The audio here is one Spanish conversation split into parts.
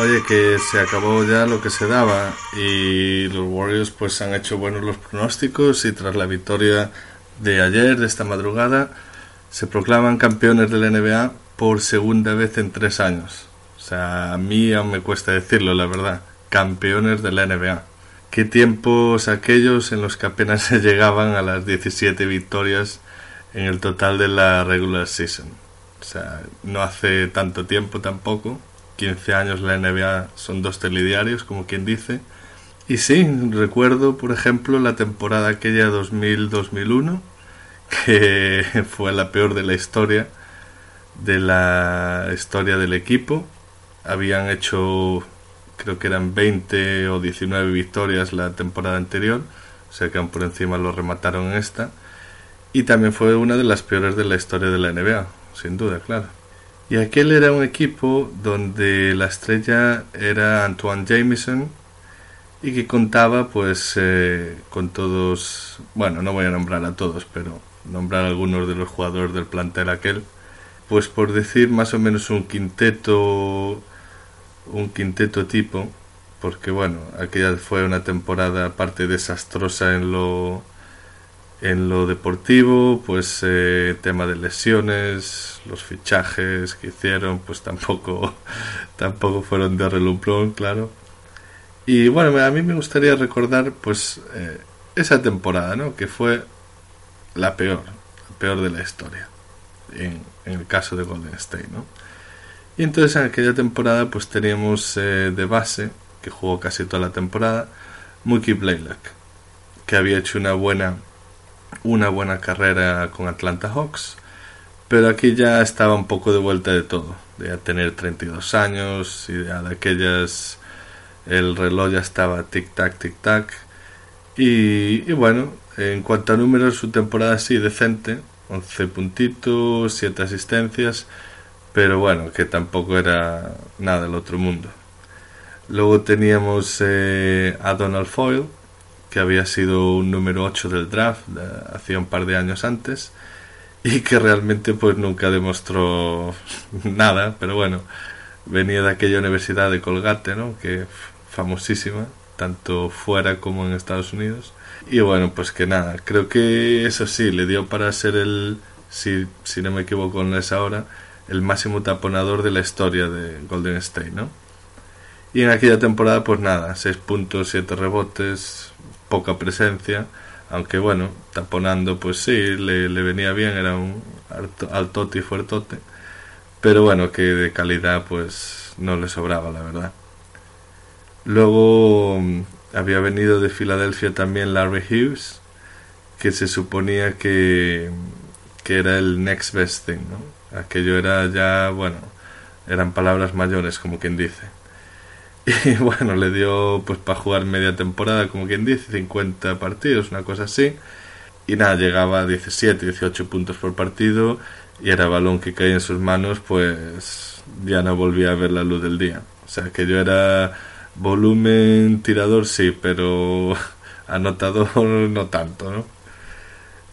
Oye, que se acabó ya lo que se daba y los Warriors pues han hecho buenos los pronósticos y tras la victoria de ayer, de esta madrugada, se proclaman campeones de la NBA por segunda vez en tres años. O sea, a mí aún me cuesta decirlo, la verdad. Campeones de la NBA. Qué tiempos aquellos en los que apenas se llegaban a las 17 victorias en el total de la regular season. O sea, no hace tanto tiempo tampoco 15 años la NBA son dos telediarios, como quien dice. Y sí, recuerdo, por ejemplo, la temporada aquella 2000-2001, que fue la peor de la historia, de la historia del equipo. Habían hecho, creo que eran 20 o 19 victorias la temporada anterior, o sea que por encima lo remataron esta. Y también fue una de las peores de la historia de la NBA, sin duda, claro. Y aquel era un equipo donde la estrella era Antoine Jameson y que contaba pues eh, con todos, bueno, no voy a nombrar a todos, pero nombrar algunos de los jugadores del plantel aquel, pues por decir más o menos un quinteto, un quinteto tipo, porque bueno, aquella fue una temporada aparte desastrosa en lo en lo deportivo, pues eh, tema de lesiones, los fichajes que hicieron, pues tampoco, tampoco fueron de relumplón, claro. Y bueno, a mí me gustaría recordar, pues, eh, esa temporada, ¿no? Que fue la peor, la peor de la historia, en, el caso de Golden State, ¿no? Y entonces en aquella temporada, pues teníamos eh, de base, que jugó casi toda la temporada, Mookie Blaylock, que había hecho una buena una buena carrera con Atlanta Hawks, pero aquí ya estaba un poco de vuelta de todo, de tener 32 años y de aquellas el reloj ya estaba tic tac tic tac y, bueno, en cuanto a números su temporada sí decente, 11 puntitos, 7 asistencias, pero bueno, que tampoco era nada del otro mundo. Luego teníamos eh, a Donald Foyle, que había sido un número 8 del draft hacía un par de años antes y que realmente pues nunca demostró nada, pero bueno, venía de aquella universidad de Colgate, ¿no? que famosísima, tanto fuera como en Estados Unidos. Y bueno, pues que nada, creo que eso sí, le dio para ser el, si, si no me equivoco en esa hora, el máximo taponador de la historia de Golden State, ¿no? Y en aquella temporada, pues nada, 6 puntos, 7 rebotes, poca presencia, aunque bueno, taponando pues sí, le, venía bien, era un altote y fuertote, pero bueno, que de calidad pues no le sobraba, la verdad. Luego mm, había venido de Filadelfia también Larry Hughes, que se suponía que, que era el next best thing, ¿no? Aquello era ya, bueno, eran palabras mayores, como quien dice. Y bueno, le dio pues para jugar media temporada, como quien dice, 50 partidos, una cosa así. Y nada, llegaba a 17, 18 puntos por partido y era balón que caía en sus manos, pues ya no volvía a ver la luz del día. O sea, que yo era volumen tirador, sí, pero anotador no tanto, ¿no?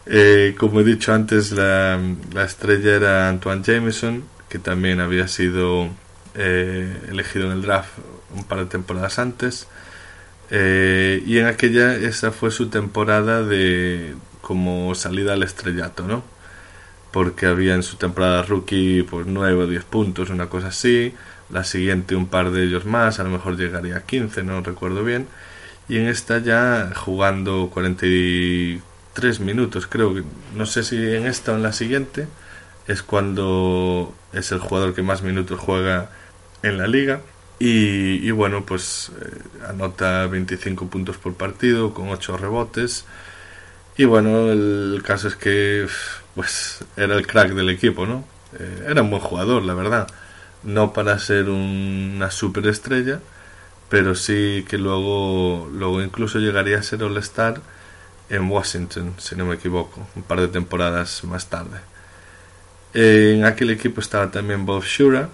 Eh, como he dicho antes, la, la estrella era Antoine Jameson, que también había sido eh, elegido en el draft un par de temporadas antes. Eh, y en aquella, esa fue su temporada de como salida al estrellato, ¿no? Porque había en su temporada rookie pues 9 o 10 puntos, una cosa así. La siguiente un par de ellos más, a lo mejor llegaría a 15, no recuerdo bien. Y en esta ya jugando 43 minutos, creo que, no sé si en esta o en la siguiente, es cuando es el jugador que más minutos juega en la liga y, bueno, pues eh, anota 25 puntos por partido con 8 rebotes. Y bueno, el caso es que pues era el crack del equipo, ¿no? Eh, era un buen jugador, la verdad. No para ser una superestrella, pero sí que luego, luego incluso llegaría a ser All-Star en Washington, si no me equivoco, un par de temporadas más tarde. En aquel equipo estaba también Bob Shura,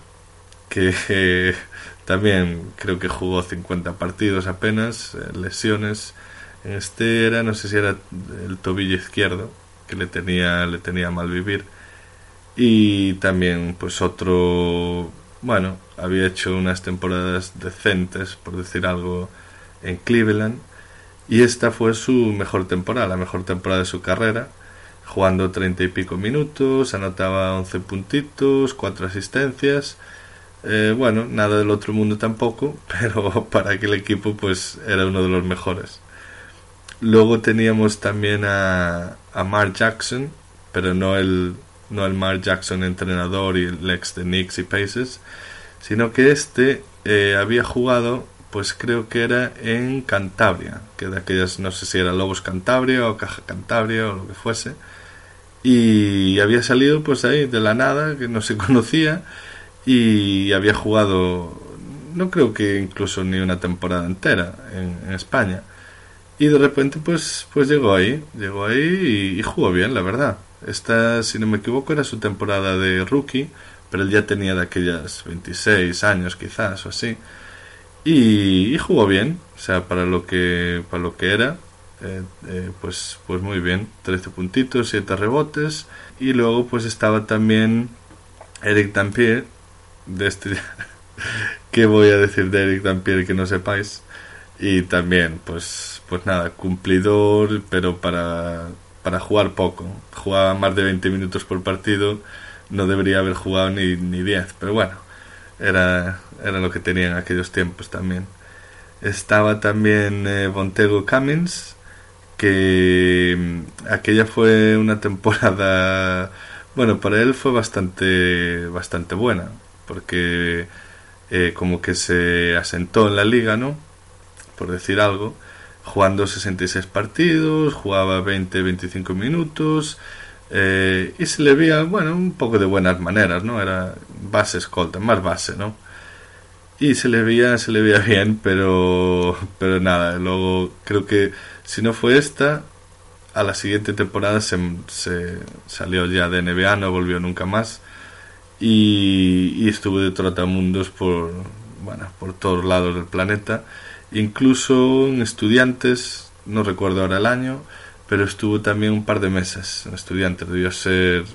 que también creo que jugó 50 partidos apenas, eh, lesiones. En este era, no sé si era el tobillo izquierdo, que le tenía, le tenía mal vivir. Y también, pues otro bueno, había hecho unas temporadas decentes, por decir algo, en Cleveland. Y esta fue su mejor temporada, la mejor temporada de su carrera, jugando treinta y pico minutos, anotaba 11 puntitos, cuatro asistencias. Eh, bueno, nada del otro mundo tampoco, pero para aquel equipo pues era uno de los mejores. Luego teníamos también a, a Mark Jackson, pero no el, no el Mark Jackson entrenador y el ex de Knicks y Pacers, sino que este eh, había jugado, pues creo que era en Cantabria, que de aquellas, no sé si era Lobos Cantabria o Caja Cantabria o lo que fuese, y había salido pues ahí de la nada, que no se conocía, y había jugado, no creo que incluso ni una temporada entera en, España. Y de repente pues, pues llegó ahí, llegó ahí y jugó bien, la verdad. Esta, si no me equivoco, era su temporada de rookie, pero él ya tenía de aquellas 26 años quizás o así. Y, jugó bien, o sea, para lo que, para lo que era, eh, eh, pues, pues muy bien. 13 puntitos, 7 rebotes. Y luego pues estaba también Eric Dampier, de este... ¿Qué voy a decir de Eric Dampier que no sepáis? Y también, pues, pues nada, cumplidor, pero para para jugar poco. Jugaba más de 20 minutos por partido, no debería haber jugado ni, ni 10, pero bueno, era, era lo que tenía en aquellos tiempos también. Estaba también eh, Bontego Cummins, que mm, aquella fue una temporada, bueno, para él fue bastante, bastante buena, porque eh, como que se asentó en la liga, ¿no? Por decir algo jugando 66 partidos, jugaba 20-25 minutos eh, y se le veía, bueno, un poco de buenas maneras, ¿no? Era base escolta, más base, ¿no? Y se le veía, se le veía bien, pero, pero nada, luego creo que si no fue esta, a la siguiente temporada se, se salió ya de NBA, no volvió nunca más y, y estuvo de trotamundos por, bueno, por todos lados del planeta Incluso en estudiantes, no recuerdo ahora el año, pero estuvo también un par de meses en estudiantes. Debió ser,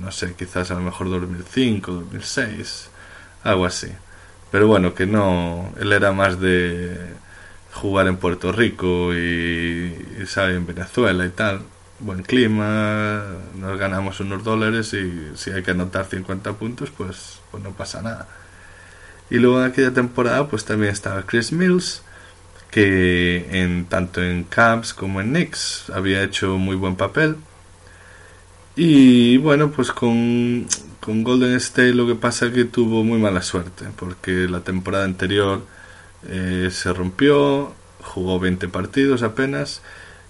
no sé, quizás a lo mejor 2005, 2006, algo así. Pero bueno, que no, él era más de jugar en Puerto Rico y, sabe, en Venezuela y tal. Buen clima, nos ganamos unos dólares y si hay que anotar 50 puntos, pues, pues no pasa nada. Y luego en aquella temporada pues también estaba Chris Mills, que en tanto en Cavs como en Knicks había hecho muy buen papel. Y bueno, pues con, con Golden State lo que pasa es que tuvo muy mala suerte, porque la temporada anterior eh, se rompió, jugó 20 partidos apenas,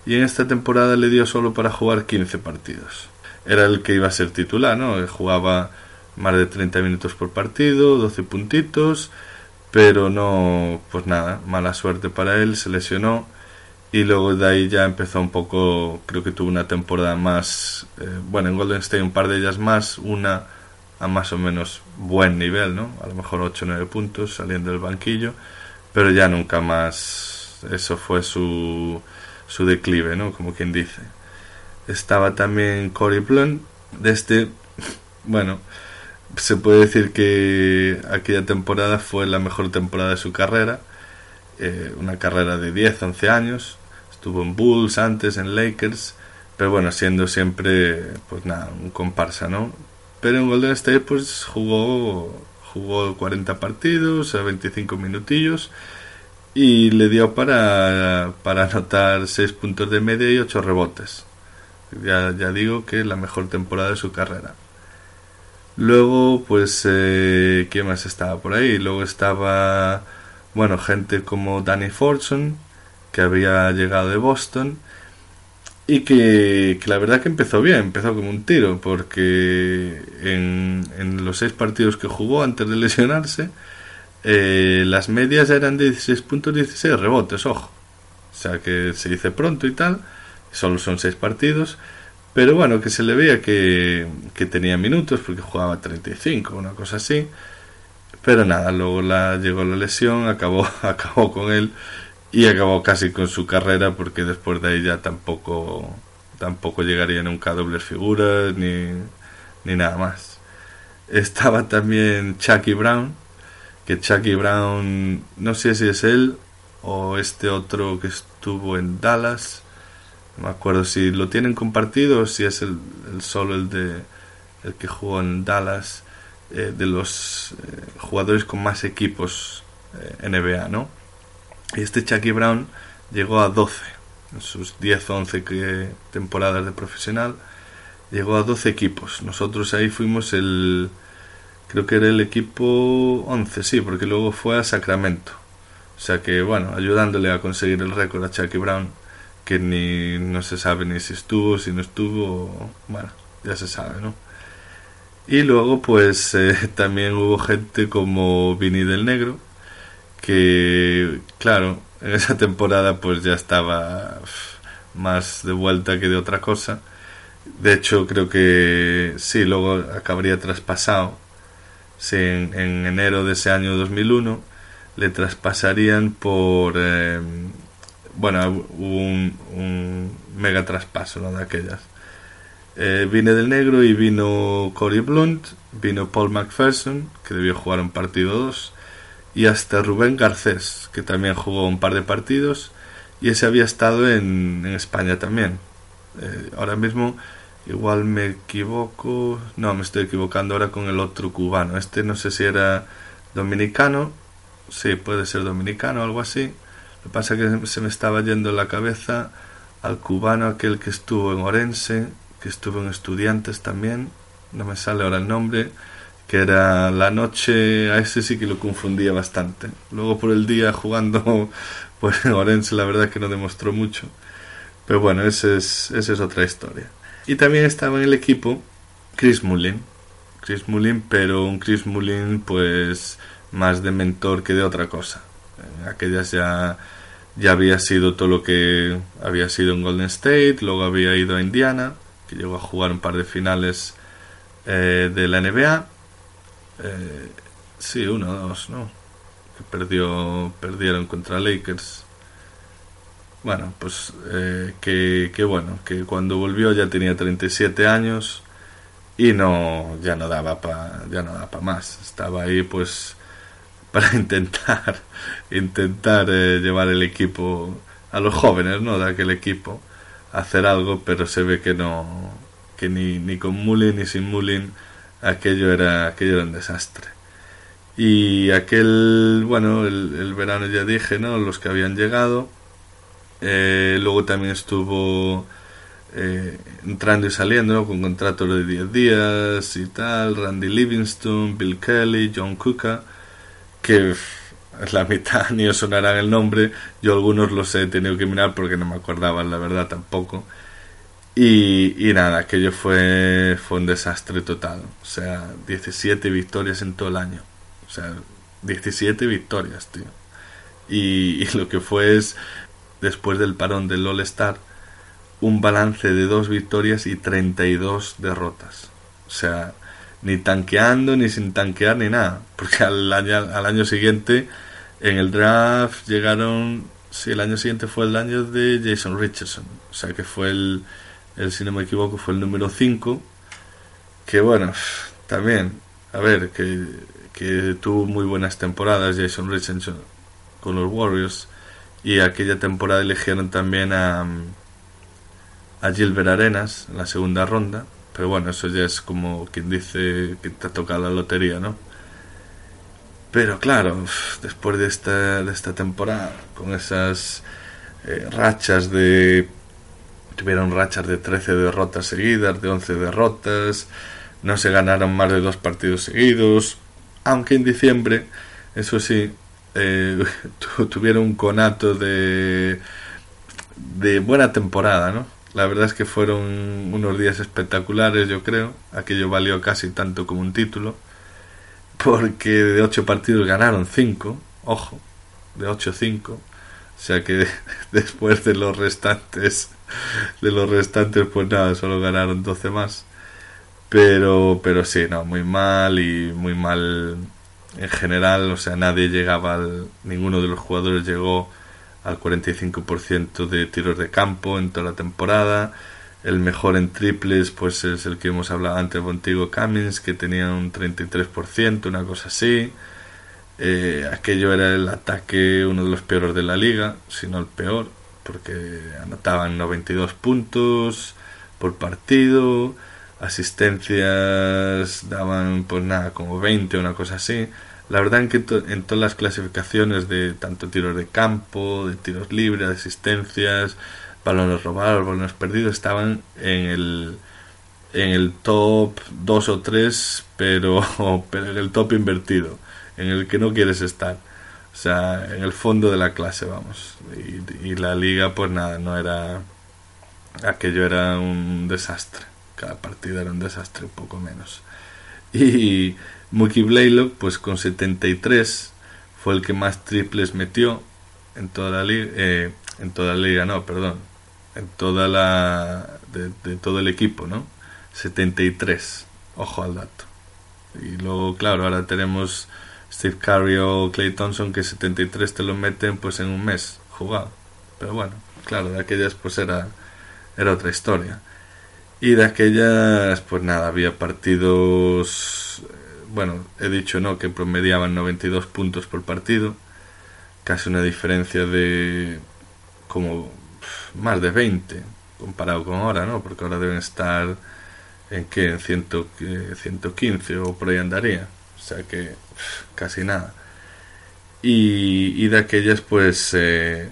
y en esta temporada le dio solo para jugar 15 partidos. Era el que iba a ser titular, ¿no? Jugaba más de 30 minutos por partido, 12 puntitos, pero no, pues nada, mala suerte para él, se lesionó y luego de ahí ya empezó un poco, creo que tuvo una temporada más, eh, bueno, en Golden State un par de ellas más, una a más o menos buen nivel, ¿no? A lo mejor 8 o 9 puntos saliendo del banquillo, pero ya nunca más, eso fue su, su declive, ¿no? Como quien dice. Estaba también Cory Blunt, de este, bueno, se puede decir que aquella temporada fue la mejor temporada de su carrera, eh, una carrera de 10, 11 años, estuvo en Bulls antes, en Lakers, pero bueno, siendo siempre, pues nada, un comparsa, ¿no? Pero en Golden State pues jugó, jugó 40 partidos, a 25 minutillos, y le dio para, para anotar 6 puntos de media y 8 rebotes. Ya, ya digo que la mejor temporada de su carrera. Luego, pues, eh, ¿quién más estaba por ahí? Luego estaba, bueno, gente como Danny Fortune, que había llegado de Boston, y que, la verdad que empezó bien, empezó como un tiro, porque en, en los seis partidos que jugó antes de lesionarse, eh, las medias eran de 16 puntos, 16 rebotes, ojo. O sea que se dice pronto y tal, solo son seis partidos pero bueno, que se le veía que, tenía minutos porque jugaba 35, una cosa así. Pero nada, luego la, llegó la lesión, acabó, acabó con él y acabó casi con su carrera porque después de ahí ya tampoco, tampoco llegaría nunca a dobles figuras ni, ni nada más. estaba también Chucky Brown, que Chucky Brown, no sé si es él o este otro que estuvo en Dallas, no me acuerdo si lo tienen compartido o si es el, solo el de el que jugó en Dallas, eh, de los eh, jugadores con más equipos eh, NBA, ¿no? Y este Chucky Brown llegó a 12 en sus 10 o 11 temporadas de profesional, llegó a 12 equipos. Nosotros ahí fuimos el, creo que era el equipo 11, sí, porque luego fue a Sacramento. O sea que, bueno, ayudándole a conseguir el récord a Chucky Brown, que ni no se sabe ni si estuvo, si no estuvo, bueno, ya se sabe, ¿no? Y luego, pues eh, también hubo gente como Vinny del Negro, que, claro, en esa temporada pues ya estaba más de vuelta que de otra cosa. De hecho, creo que sí, luego acabaría traspasado. Sí, en, enero de ese año 2001 le traspasarían por... Eh, bueno, un, un mega traspaso ¿no? de aquellas. Eh, vine del negro y vino Cory Blunt, vino Paul McPherson, que debió jugar un partido 2, y hasta Rubén Garcés, que también jugó un par de partidos y ese había estado en, España también. Eh, ahora mismo igual me equivoco, no, me estoy equivocando ahora con el otro cubano. Este no sé si era dominicano, sí, puede ser dominicano o algo así. Lo que pasa es que se me estaba yendo en la cabeza al cubano aquel que estuvo en Orense, que estuvo en Estudiantes también, no me sale ahora el nombre que era la noche, a ese sí que lo confundía bastante. Luego por el día jugando, pues Orense la verdad que no demostró mucho. Pero bueno, esa es, esa es otra historia. Y también estaba en el equipo Chris Mullin. Chris Mullin, pero un Chris Mullin pues más de mentor que de otra cosa. En aquellas ya, ya había sido todo lo que había sido en Golden State, luego había ido a Indiana, que llegó a jugar un par de finales eh, de la NBA eh, sí, uno dos, ¿no? Que perdió, perdieron contra Lakers. Bueno, pues eh, que, bueno, que cuando volvió ya tenía 37 años y no, ya no daba para, ya no daba para más. Estaba ahí pues para intentar, intentar eh, llevar el equipo a los jóvenes, ¿no? De aquel equipo, hacer algo, pero se ve que no, que ni, ni con Mullin ni sin Mullin aquello era, aquello era un desastre. Y aquel, bueno, el, verano ya dije, ¿no? Los que habían llegado. Eh, luego también estuvo eh, entrando y saliendo con contratos de 10 días y tal. Randy Livingston, Bill Kelly, John Cooker, que la mitad ni os sonarán el nombre. Yo algunos los he tenido que mirar porque no me acordaba, la verdad, tampoco. Y, y, nada, aquello fue, fue un desastre total. O sea, 17 victorias en todo el año. O sea, 17 victorias, tío. Y, lo que fue es, después del parón del All-Star, un balance de dos victorias y 32 derrotas. O sea, ni tanqueando, ni sin tanquear, ni nada. Porque al año, al año siguiente, en el draft, llegaron... Sí, el año siguiente fue el año de Jason Richardson. O sea, que fue el el si no me equivoco fue el número 5, que bueno, también, a ver, que, que tuvo muy buenas temporadas Jason Richardson con los Warriors y aquella temporada eligieron también a, a Gilbert Arenas en la segunda ronda, pero bueno, eso ya es como quien dice que te ha tocado la lotería, ¿no? Pero claro, después de esta, de esta temporada, con esas eh, rachas de tuvieron rachas de 13 derrotas seguidas, de 11 derrotas, no se ganaron más de dos partidos seguidos, aunque en diciembre, eso sí, eh, tuvieron un conato de, de buena temporada, ¿no? La verdad es que fueron unos días espectaculares, yo creo. Aquello valió casi tanto como un título. Porque de 8 partidos ganaron 5, ojo, de 8-5. O sea que después de los restantes de los restantes, pues nada, solo ganaron 12 más. Pero, pero sí, no, muy mal y muy mal en general. O sea, nadie llegaba al. Ninguno de los jugadores llegó al 45% de tiros de campo en toda la temporada. el mejor en triples pues es el que hemos hablado antes contigo, Cummings, que tenía un 33%, una cosa así. Eh, aquello era el ataque uno de los peores de la liga, si no el peor, porque anotaban 92 puntos por partido, asistencias daban pues nada, como 20, una cosa así. La verdad que en todas las clasificaciones de tanto tiros de campo, de tiros libres, asistencias, balones robados, balones perdidos, estaban en el, en el top 2 o 3, pero, pero en el top invertido, en el que no quieres estar. O sea, en el fondo de la clase, vamos. Y, y la liga, pues nada, no era... Aquello era un desastre. Cada partido era un desastre, un poco menos. Y Mookie Blaylock, pues con 73, fue el que más triples metió en toda la liga. Eh, en toda la liga, no, perdón en toda la de, todo el equipo, ¿no? 73, ojo al dato. Y luego, claro, ahora tenemos Steve Curry o Clay Thompson que 73 te lo meten pues en un mes jugado. Pero bueno, claro, de aquellas pues era era otra historia. Y de aquellas pues nada, había partidos bueno, he dicho no que promediaban 92 puntos por partido, casi una diferencia de como más de 20 comparado con ahora, ¿no? Porque ahora deben estar en que en 115 o por ahí andaría. O sea que casi nada. Y, de aquellas pues eh,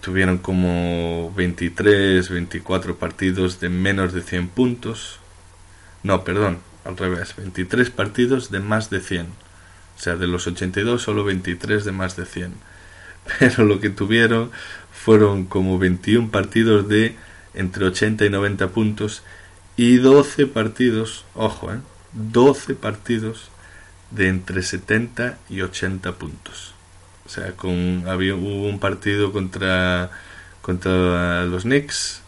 tuvieron como 23, 24 partidos de menos de 100 puntos. No, perdón, al revés, 23 partidos de más de 100. O sea, de los 82 solo 23 de más de 100. Pero lo que tuvieron fueron como 21 partidos de entre 80 y 90 puntos y 12 partidos, ojo, ¿eh? 12 partidos de entre 70 y 80 puntos. O sea, con, había, hubo un partido contra, contra los Knicks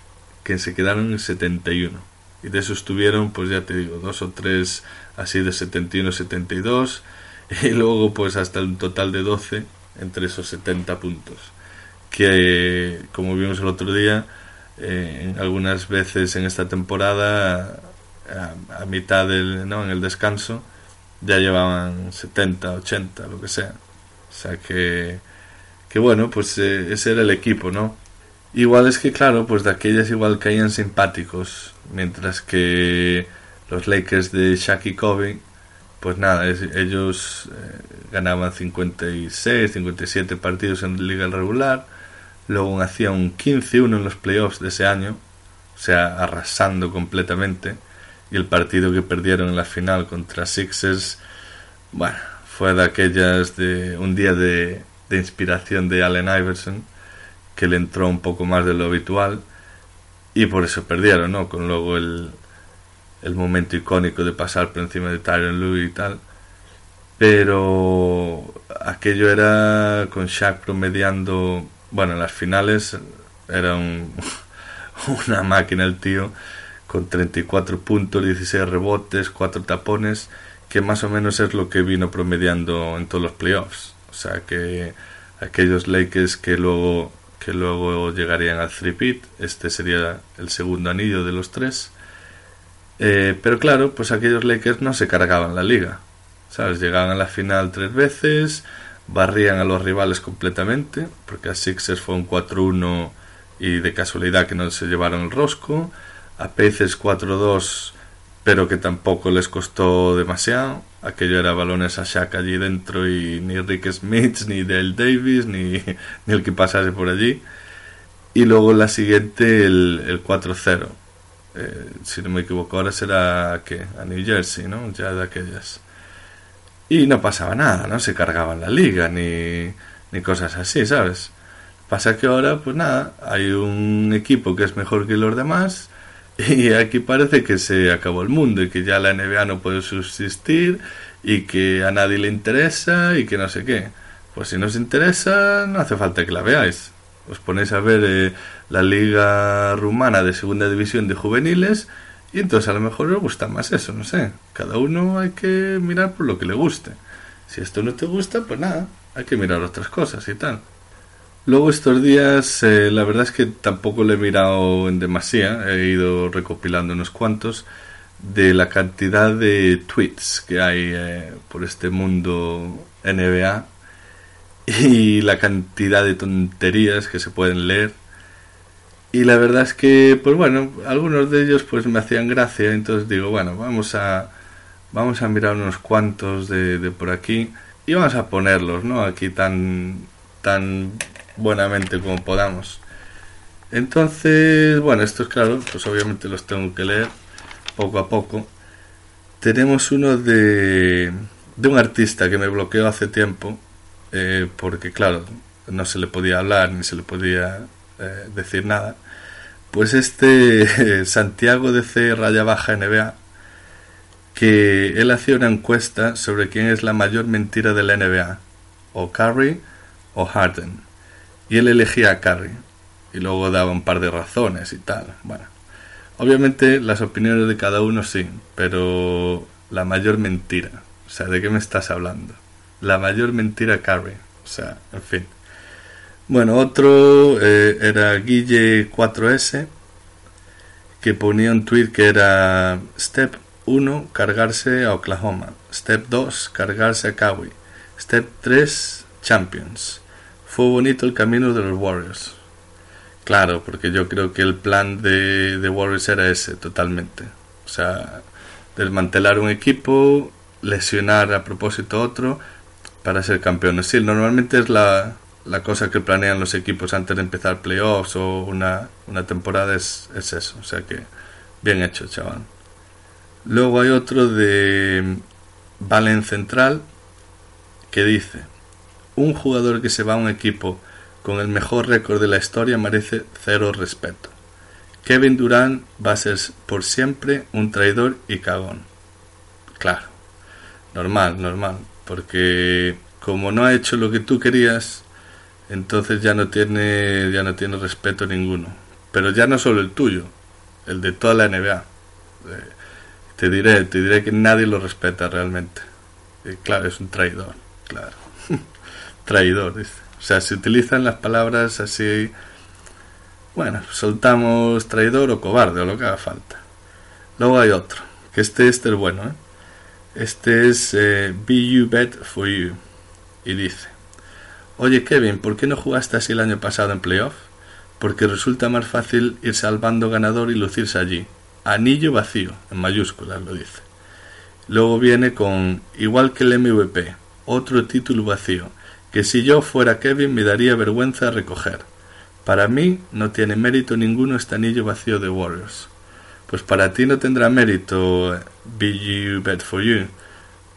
que se quedaron en 71. Y de esos tuvieron, pues ya te digo, dos o tres así de 71-72. Y luego, pues hasta un total de 12 entre esos 70 puntos que como vimos el otro día, eh, algunas veces en esta temporada, a, mitad del, ¿no? en el descanso, ya llevaban 70, 80, lo que sea. O sea que, que bueno, pues eh, ese era el equipo, ¿no? Igual es que, claro, pues de aquellas igual caían simpáticos, mientras que los Lakers de Shaq y Kobe, pues nada, ellos eh, ganaban 56, 57 partidos en liga regular, Luego hacía un 15-1 en los playoffs de ese año, o sea, arrasando completamente. Y el partido que perdieron en la final contra Sixers, bueno, fue de aquellas de un día de, de inspiración de Allen Iverson, que le entró un poco más de lo habitual y por eso perdieron, ¿no? Con luego el, el momento icónico de pasar por encima de Tyron Lue y tal. Pero aquello era con Shaq promediando bueno, en las finales era una máquina el tío, con 34 puntos, 16 rebotes, 4 tapones, que más o menos es lo que vino promediando en todos los playoffs. O sea que aquellos Lakers que luego que luego llegarían al three este sería el segundo anillo de los tres. Eh, pero claro, pues aquellos Lakers no se cargaban la liga. ¿Sabes? Llegaban a la final tres veces, barrían a los rivales completamente, porque a Sixers fue un 4-1 y de casualidad que no se llevaron el rosco, a Pacers 4-2 pero que tampoco les costó demasiado, aquello era balones a Shaq allí dentro y ni Rick Smith, ni Dale Davis, ni, ni el que pasase por allí, y luego la siguiente el, el 4-0. Eh, si no me equivoco, ahora será que a New Jersey, ¿no? Ya de aquellas y no pasaba nada, no se cargaban la liga ni, ni cosas así, ¿sabes? Pasa que ahora, pues nada, hay un equipo que es mejor que los demás y aquí parece que se acabó el mundo y que ya la NBA no puede subsistir y que a nadie le interesa y que no sé qué. Pues si no interesa, no hace falta que la veáis. Os ponéis a ver eh, la liga rumana de segunda división de juveniles y entonces a lo mejor os gusta más eso, no sé. Cada uno hay que mirar por lo que le guste. Si esto no te gusta, pues nada, hay que mirar otras cosas y tal. Luego estos días, eh, la verdad es que tampoco le he mirado en demasía, he ido recopilando unos cuantos de la cantidad de tweets que hay eh, por este mundo NBA y la cantidad de tonterías que se pueden leer. Y la verdad es que, pues bueno, algunos de ellos pues me hacían gracia, entonces digo, bueno, vamos a, vamos a mirar unos cuantos de, de por aquí y vamos a ponerlos, ¿no? Aquí tan, tan buenamente como podamos. Entonces, bueno, estos claro, pues obviamente los tengo que leer poco a poco. Tenemos uno de, de un artista que me bloqueó hace tiempo, eh, porque claro, no se le podía hablar ni se le podía eh, decir nada. Pues este Santiago de C raya baja NBA, que él hacía una encuesta sobre quién es la mayor mentira de la NBA, o Curry o Harden y él elegía a Carrie y luego daba un par de razones y tal. Bueno, obviamente las opiniones de cada uno sí, pero la mayor mentira, o sea, ¿de qué me estás hablando? La mayor mentira Carrie, o sea, en fin. Bueno, otro eh, era Guille 4S, que ponía un tweet que era Step 1, cargarse a Oklahoma. Step 2, cargarse a Kawi. Step 3, Champions. Fue bonito el camino de los Warriors. Claro, porque yo creo que el plan de, de Warriors era ese, totalmente. O sea, desmantelar un equipo, lesionar a propósito otro para ser campeones. Sí, normalmente es la, la cosa que planean los equipos antes de empezar playoffs o una, una temporada es, es, eso. O sea que bien hecho, chaval. Luego hay otro de Valen Central que dice un jugador que se va a un equipo con el mejor récord de la historia merece cero respeto. Kevin Durant va a ser por siempre un traidor y cagón. Claro, normal, normal, porque como no ha hecho lo que tú querías, entonces ya no tiene ya no tiene respeto ninguno. Pero ya no solo el tuyo, el de toda la NBA. Eh, te diré, te diré que nadie lo respeta realmente. Y claro, es un traidor, claro traidor. O sea, se utilizan las palabras así. Bueno, soltamos traidor o cobarde o lo que haga falta. Luego hay otro, que este, este es bueno, ¿eh? Este es eh, Be You Bet For You. Y dice, oye Kevin, ¿por qué no jugaste así el año pasado en playoff? Porque resulta más fácil ir salvando ganador y lucirse allí. Anillo vacío, en mayúsculas lo dice. Luego viene con, igual que el MVP, otro título vacío que si yo fuera Kevin me daría vergüenza recoger. Para mí no tiene mérito ninguno este anillo vacío de Warriors. Pues para ti no tendrá mérito Be You Bet For You.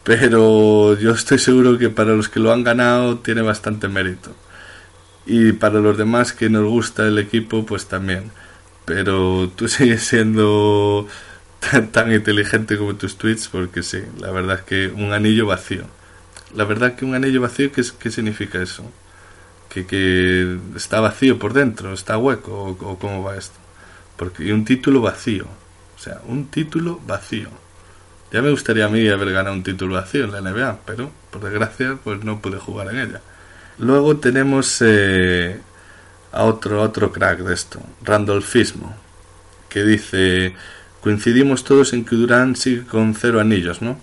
Pero yo estoy seguro que para los que lo han ganado tiene bastante mérito. Y para los demás que nos gusta el equipo, pues también. Pero tú sigues siendo tan, tan inteligente como tus tweets, porque sí, la verdad es que un anillo vacío. La verdad que un anillo vacío, ¿qué, qué significa eso? Que, que, está vacío por dentro, está hueco, o, cómo va esto. Porque, y un título vacío. O sea, un título vacío. Ya me gustaría a mí haber ganado un título vacío en la NBA, pero por desgracia pues no pude jugar en ella. Luego tenemos eh, a otro, otro crack de esto, Randolfismo, que dice, coincidimos todos en que Durán sigue con cero anillos, ¿no?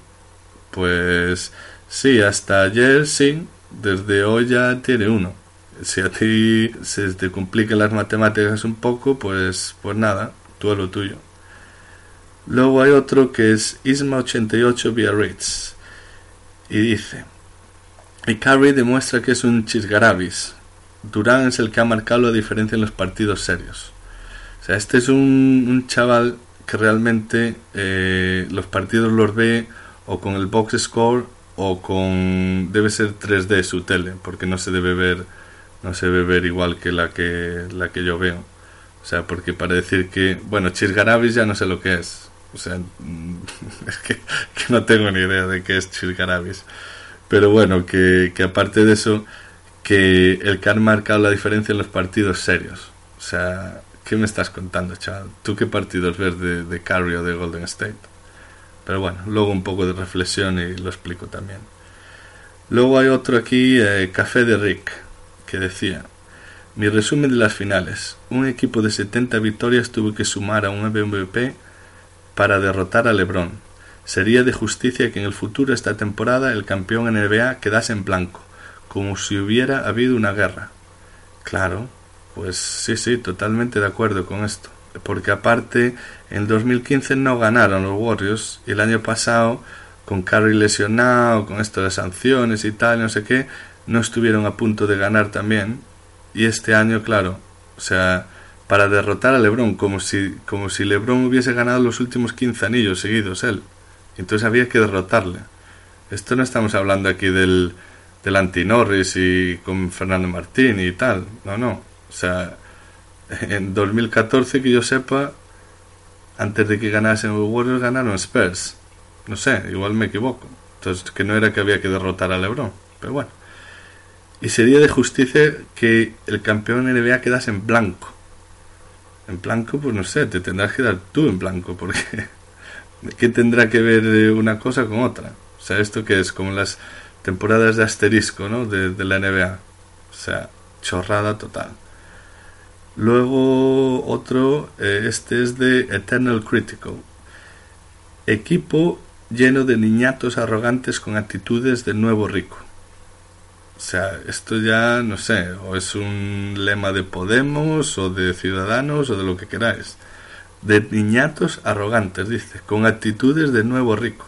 Pues Sí, hasta ayer sí, desde hoy ya tiene uno. Si a ti se te complican las matemáticas un poco, pues, pues nada, tú a lo tuyo. Luego hay otro que es Isma88 Biarritz y dice: Y Carrie demuestra que es un chisgarabis. Durán es el que ha marcado la diferencia en los partidos serios. O sea, este es un, un chaval que realmente eh, los partidos los ve o con el box score o con debe ser 3D su tele porque no se debe ver no se debe ver igual que la que la que yo veo o sea porque para decir que bueno Chisgarabis ya no sé lo que es o sea es que, no tengo ni idea de qué es Chisgarabis pero bueno que, que aparte de eso que el que ha marcado la diferencia en los partidos serios o sea ¿qué me estás contando chaval? ¿tú qué partidos ves de, de o de Golden State? Pero bueno, luego un poco de reflexión y lo explico también. Luego hay otro aquí, eh, Café de Rick, que decía, Mi resumen de las finales. Un equipo de 70 victorias tuvo que sumar a un MVP para derrotar a LeBron. Sería de justicia que en el futuro esta temporada el campeón NBA quedase en blanco, como si hubiera habido una guerra. Claro, pues sí, sí, totalmente de acuerdo con esto. Porque aparte, en 2015 no ganaron los Warriors y el año pasado, con Curry lesionado, con esto de sanciones y tal, no sé qué, no estuvieron a punto de ganar también y este año, claro, o sea, para derrotar a LeBron, como si, como si LeBron hubiese ganado los últimos 15 anillos seguidos él. Entonces había que derrotarle. Esto no estamos hablando aquí del, del anti-Norris y con Fernando Martín y tal. No, no. O sea, en 2014, que yo sepa, antes de que ganasen los Warriors, ganaron Spurs. No sé, igual me equivoco. Entonces, que no era que había que derrotar a LeBron. Pero bueno. Y sería de justicia que el campeón NBA quedase en blanco. En blanco, pues no sé, te tendrás que dar tú en blanco, porque ¿qué tendrá que ver una cosa con otra? O sea, esto que es como las temporadas de asterisco, ¿no? De, la NBA. O sea, chorrada total. Luego otro, eh, este es de Eternal Critical. Equipo lleno de niñatos arrogantes con actitudes de nuevo rico. O sea, esto ya no sé, o es un lema de Podemos o de Ciudadanos o de lo que queráis. De niñatos arrogantes, dice, con actitudes de nuevo rico.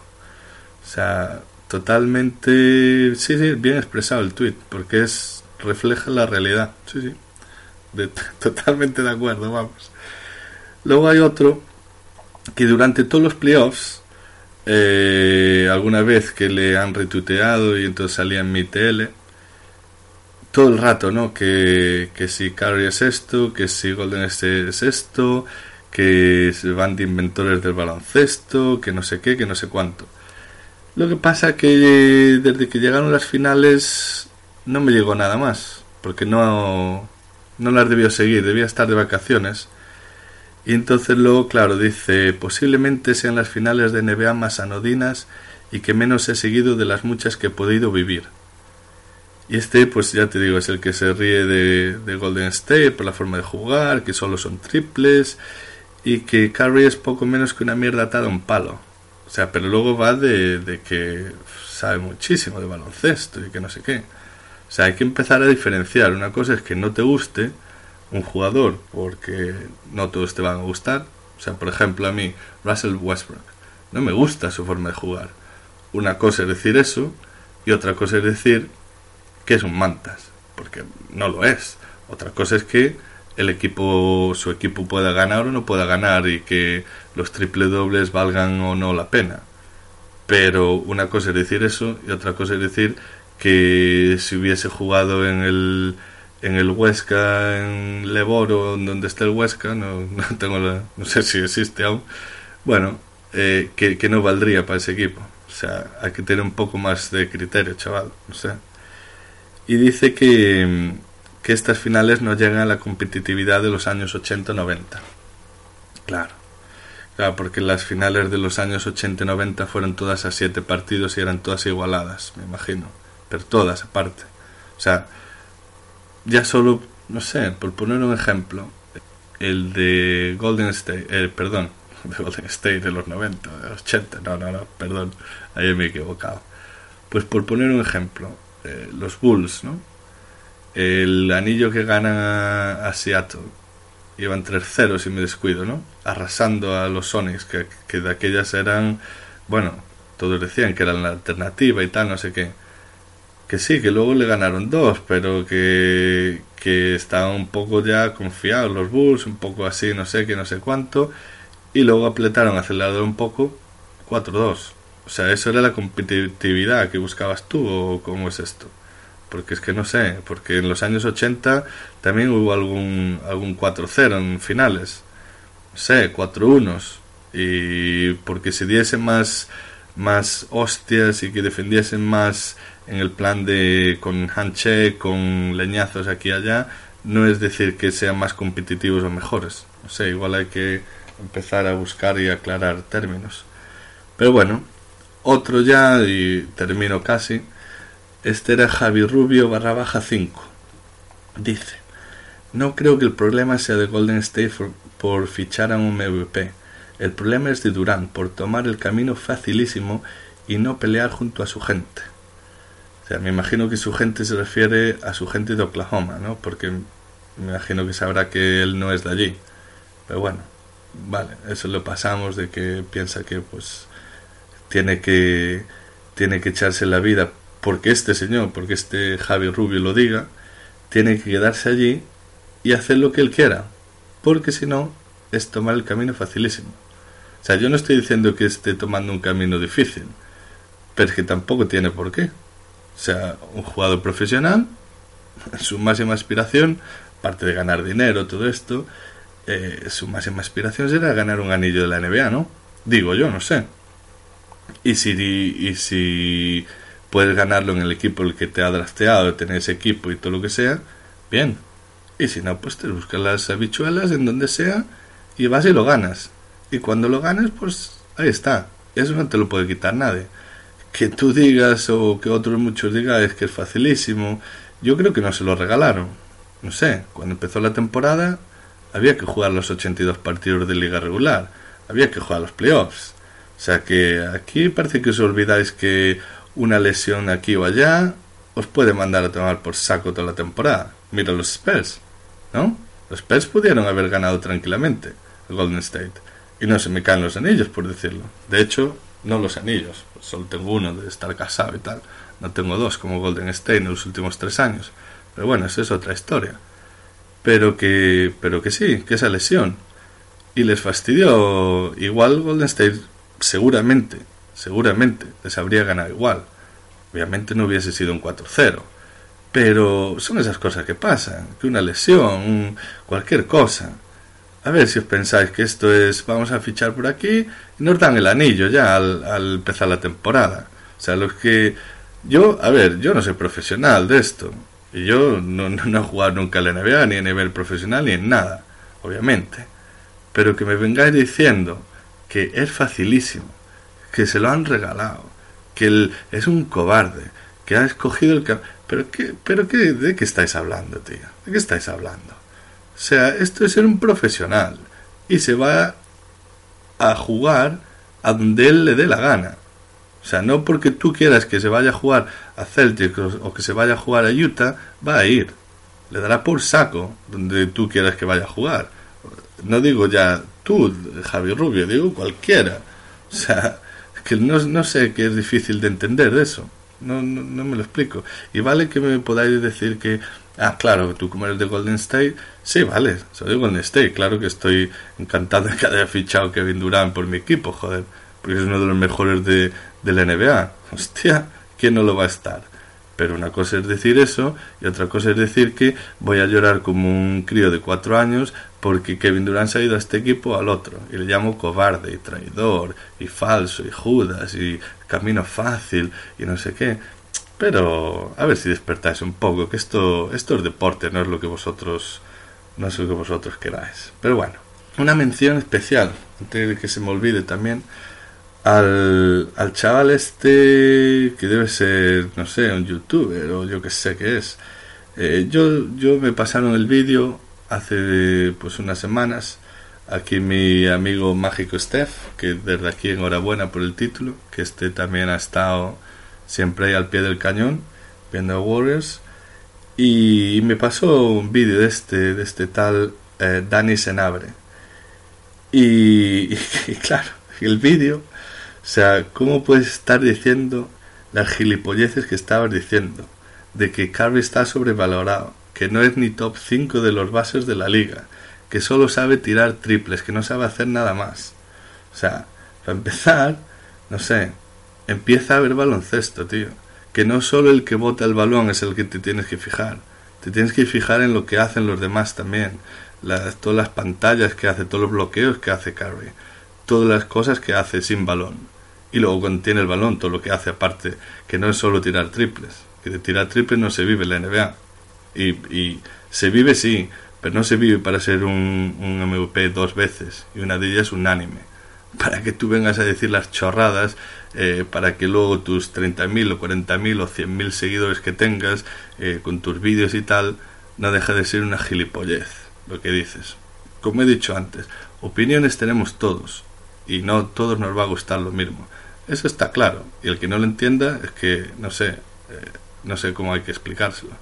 O sea, totalmente, sí, sí, bien expresado el tweet, porque es refleja la realidad. Sí, sí. totalmente de acuerdo, vamos. Luego hay otro que durante todos los playoffs, eh, alguna vez que le han retuiteado y entonces salía en mi tele, todo el rato, ¿no? Que, que si Curry es esto, que si Golden State es esto, que se van de inventores del baloncesto, que no sé qué, que no sé cuánto. Lo que pasa que desde que llegaron las finales no me llegó nada más, porque no, no las debió seguir, debía estar de vacaciones. Y entonces luego, claro, dice, posiblemente sean las finales de NBA más anodinas y que menos he seguido de las muchas que he podido vivir. Y este, pues ya te digo, es el que se ríe de, Golden State por la forma de jugar, que solo son triples y que Curry es poco menos que una mierda atada a un palo. O sea, pero luego va de, de que sabe muchísimo de baloncesto y que no sé qué. O sea, hay que empezar a diferenciar. Una cosa es que no te guste un jugador porque no todos te van a gustar. O sea, por ejemplo, a mí, Russell Westbrook, no me gusta su forma de jugar. Una cosa es decir eso y otra cosa es decir que es un mantas, porque no lo es. Otra cosa es que el equipo, su equipo pueda ganar o no pueda ganar y que los triple dobles valgan o no la pena. Pero una cosa es decir eso y otra cosa es decir que si hubiese jugado en el en el Huesca, en Leboro, donde está el Huesca, no, no tengo no sé si existe aún, bueno, eh, que, que no valdría para ese equipo. O sea, hay que tener un poco más de criterio, chaval, no sé y dice que, que estas finales no llegan a la competitividad de los años 80-90. Claro. Claro, porque las finales de los años 80 90 fueron todas a siete partidos y eran todas igualadas, me imagino. Pero todas aparte. O sea, ya solo, no sé, por poner un ejemplo, el de Golden State, eh, perdón, de Golden State de los 90, de los 80, no, no, no, perdón, ahí me he equivocado. Pues por poner un ejemplo, eh, los Bulls, ¿no? El anillo que ganan a, Seattle, iban 3-0 si me descuido, ¿no? Arrasando a los Sonics, que, que de aquellas eran, bueno, todos decían que eran la alternativa y tal, no sé qué. Que sí, que luego le ganaron dos, pero que, que estaban un poco ya confiados los Bulls, un poco así, no sé qué, no sé cuánto. Y luego apletaron, aceleraron un poco, 4-2. O sea, ¿eso era la competitividad que buscabas tú o cómo es esto? Porque es que no sé, porque en los años 80 también hubo algún, algún 4-0 en finales. No sé, 4-1. Y porque se diesen más, más hostias y que defendiesen más en el plan de con handshake, con leñazos aquí y allá, no es decir que sean más competitivos o mejores. No sé, igual hay que empezar a buscar y aclarar términos. Pero bueno, otro ya, y termino casi. Este era Javi Rubio barra baja 5. Dice, no creo que el problema sea de Golden State por, fichar a un MVP. El problema es de Durant por tomar el camino facilísimo y no pelear junto a su gente. O sea, me imagino que su gente se refiere a su gente de Oklahoma, ¿no? Porque me imagino que sabrá que él no es de allí. Pero bueno, vale, eso lo pasamos de que piensa que pues tiene que tiene que echarse la vida porque este señor, porque este Javi Rubio lo diga, tiene que quedarse allí y hacer lo que él quiera, porque si no es tomar el camino facilísimo. Sea, yo no estoy diciendo que esté tomando un camino difícil, pero es que tampoco tiene por qué. O sea, un jugador profesional, su máxima aspiración, aparte de ganar dinero, todo esto, eh, su máxima aspiración será ganar un anillo de la NBA, ¿no? Digo yo, no sé. Y si, y si puedes ganarlo en el equipo el que te ha drafteado, tener ese equipo y todo lo que sea, bien. Y si no, pues te buscas las habichuelas en donde sea y vas y lo ganas. Y cuando lo ganas, pues ahí está. Eso no te lo puede quitar nadie. Que tú digas o que otros muchos digan es que es facilísimo. Yo creo que no se lo regalaron. No sé, cuando empezó la temporada había que jugar los 82 partidos de liga regular. Había que jugar los playoffs. O sea que aquí parece que os olvidáis que una lesión aquí o allá os puede mandar a tomar por saco toda la temporada. Mira los Spurs, ¿no? Los Spurs pudieron haber ganado tranquilamente el Golden State. Y no se me caen los anillos, por decirlo. De hecho, no los anillos. Solo tengo uno de estar casado y tal. No tengo dos como Golden State en los últimos tres años. Pero bueno, esa es otra historia. Pero que, pero que sí, que esa lesión. Y les fastidió. Igual Golden State, seguramente, seguramente les habría ganado igual. Obviamente no hubiese sido un 4-0. Pero son esas cosas que pasan, que una lesión, cualquier cosa. A ver si os pensáis que esto es, vamos a fichar por aquí y nos dan el anillo ya al, empezar la temporada. O sea, los que... Yo, a ver, yo no soy profesional de esto. Y yo no, no, no he jugado nunca en la NBA, ni a nivel profesional, ni en nada, obviamente. Pero que me vengáis diciendo que es facilísimo, que se lo han regalado, que él es un cobarde, que ha escogido el... ¿Pero, qué, pero qué, de qué estáis hablando, tío? ¿De qué estáis hablando? O sea, esto es ser un profesional y se va a jugar a donde él le dé la gana. O sea, no porque tú quieras que se vaya a jugar a Celtic o que se vaya a jugar a Utah, va a ir. Le dará por saco donde tú quieras que vaya a jugar. No digo ya tú, Javi Rubio, digo cualquiera. O sea, que no, no sé qué es difícil de entender de eso. No, no, me lo explico. Y vale que me podáis decir que, ah, claro, tú como eres de Golden State, sí, vale, soy de Golden State, claro que estoy encantado de que haya fichado Kevin Durant por mi equipo, joder, porque es uno de los mejores de, de la NBA. Hostia, ¿quién no lo va a estar? Pero una cosa es decir eso y otra cosa es decir que voy a llorar como un crío de cuatro años porque Kevin Durant se ha ido a este equipo al otro y le llamo cobarde y traidor y falso y Judas y camino fácil y no sé qué. Pero a ver si despertáis un poco, que esto, esto es deporte, no es lo que vosotros no es lo que vosotros queráis. Pero bueno, una mención especial, antes de que se me olvide también, al, al chaval este que debe ser, no sé, un youtuber o yo que sé qué es. Eh, yo, yo me pasaron el vídeo hace pues unas semanas. Aquí mi amigo mágico Steph, que desde aquí enhorabuena por el título, que este también ha estado siempre ahí al pie del cañón, viendo Warriors. Y, me pasó un vídeo de este, de este tal eh, Dani Senabre. Y, y claro, el vídeo o sea, ¿cómo puedes estar diciendo las gilipolleces que estabas diciendo? De que Curry está sobrevalorado, que no es ni top 5 de los bases de la liga, que solo sabe tirar triples, que no sabe hacer nada más. O sea, para empezar, no sé, empieza a ver baloncesto, tío. Que no solo el que bota el balón es el que te tienes que fijar. Te tienes que fijar en lo que hacen los demás también. Las, todas las pantallas que hace, todos los bloqueos que hace Curry. Todas las cosas que hace sin balón y luego cuando tiene el balón, todo lo que hace aparte, que no es solo tirar triples, que de tirar triples no se vive en la NBA. Y, y se vive sí, pero no se vive para ser un, un MVP dos veces, y una de ellas unánime. Para que tú vengas a decir las chorradas, eh, para que luego tus 30.000 o 40.000 o 100.000 seguidores que tengas, eh, con tus vídeos y tal, no deja de ser una gilipollez lo que dices. Como he dicho antes, opiniones tenemos todos y no todos nos va a gustar lo mismo. Eso está claro. Y el que no lo entienda es que no sé, eh, no sé cómo hay que explicárselo.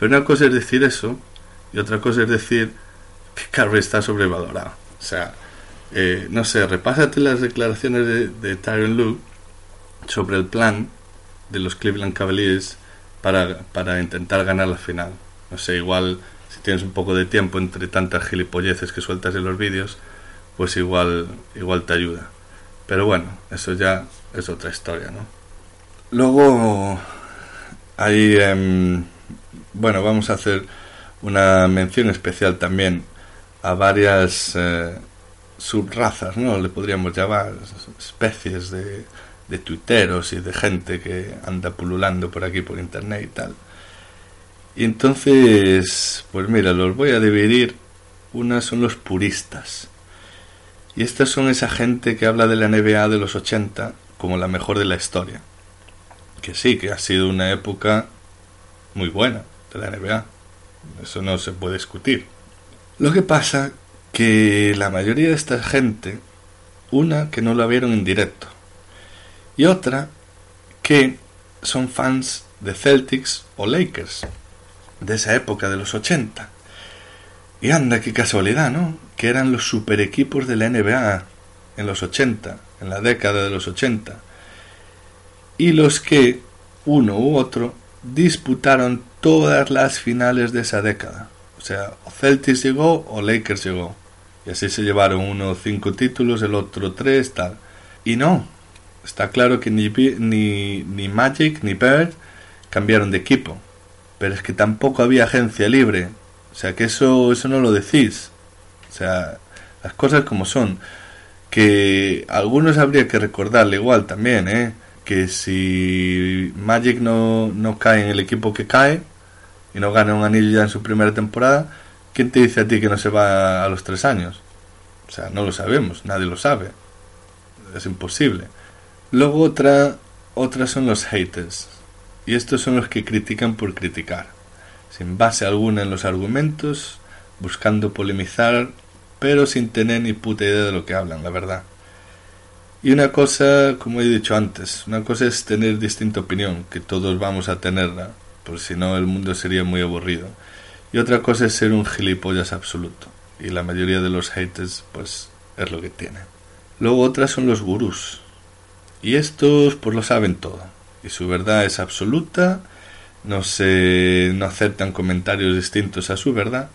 Pero una cosa es decir eso y otra cosa es decir que Carrie está sobrevalorado. O sea, eh, no sé, repásate las declaraciones de, de Tyron Lue sobre el plan de los Cleveland Cavaliers para, para intentar ganar la final. No sé, igual si tienes un poco de tiempo entre tantas gilipolleces que sueltas en los vídeos, pues igual, igual te ayuda. Pero bueno, eso ya es otra historia, ¿no? Luego, em, bueno, vamos a hacer una mención especial también a varias eh, subrazas, ¿no? Le podríamos llamar especies de, de tuiteros y de gente que anda pululando por aquí por internet y tal. Y entonces, pues mira, los voy a dividir. Unas son los puristas. Y estas son esa gente que habla de la NBA de los 80 como la mejor de la historia. Que sí, que ha sido una época muy buena de la NBA. Eso no se puede discutir. Lo que pasa que la mayoría de esta gente, una que no la vieron en directo, y otra que son fans de Celtics o Lakers, de esa época de los 80. Y anda, qué casualidad, ¿no? Que eran los super equipos de la NBA en los 80, en la década de los 80. Y los que, uno u otro, disputaron todas las finales de esa década. O sea, Celtics llegó o Lakers llegó. Y así se llevaron uno cinco títulos, el otro tres, tal. Y no, está claro que ni, ni, ni Magic ni Bird cambiaron de equipo pero es que tampoco había agencia libre. O sea, que eso, eso no lo decís. O sea, las cosas como son. Que algunos habría que recordarle igual también, ¿eh? Que si Magic no, no cae en el equipo que cae y no gana un anillo ya en su primera temporada, ¿quién te dice a ti que no se va a los tres años? O sea, no lo sabemos, nadie lo sabe. Es imposible. Luego otra, otras son los haters. Y estos son los que critican por criticar, sin base alguna en los argumentos, buscando polemizar, pero sin tener ni puta idea de lo que hablan, la verdad. Y una cosa, como he dicho antes, una cosa es tener distinta opinión, que todos vamos a tenerla, por si no el mundo sería muy aburrido. Y otra cosa es ser un gilipollas absoluto. Y la mayoría de los haters, pues, es lo que tienen. Luego otras son los gurús. Y estos, pues lo saben todo y su verdad es absoluta, no se no aceptan comentarios distintos a su verdad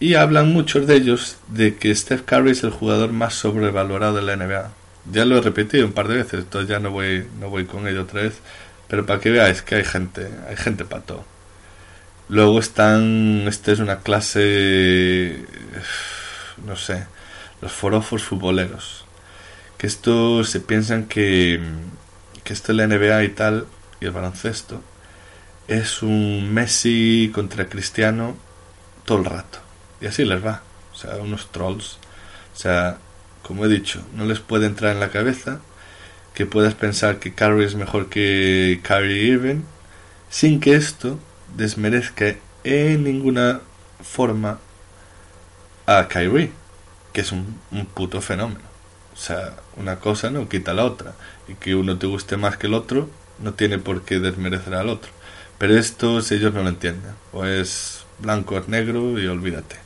y hablan muchos de ellos de que Steph Curry es el jugador más sobrevalorado de la NBA. Ya lo he repetido un par de veces, entonces ya no voy no voy con ello otra vez, pero para que veáis que hay gente, hay gente para todo. Luego están, esta es una clase, no sé, los forofos futboleros, que estos se piensan que que esto es la NBA y tal, y el baloncesto, es un Messi contra Cristiano todo el rato. Y así les va. O sea, unos trolls. O sea, como he dicho, no les puede entrar en la cabeza que puedas pensar que Curry es mejor que Kyrie Irving sin que esto desmerezca en ninguna forma a Kyrie, que es un, un puto fenómeno. O sea, una cosa no quita la otra. Y que uno te guste más que el otro no tiene por qué desmerecer al otro. Pero estos ellos no lo entienden. O es blanco o es negro y olvídate.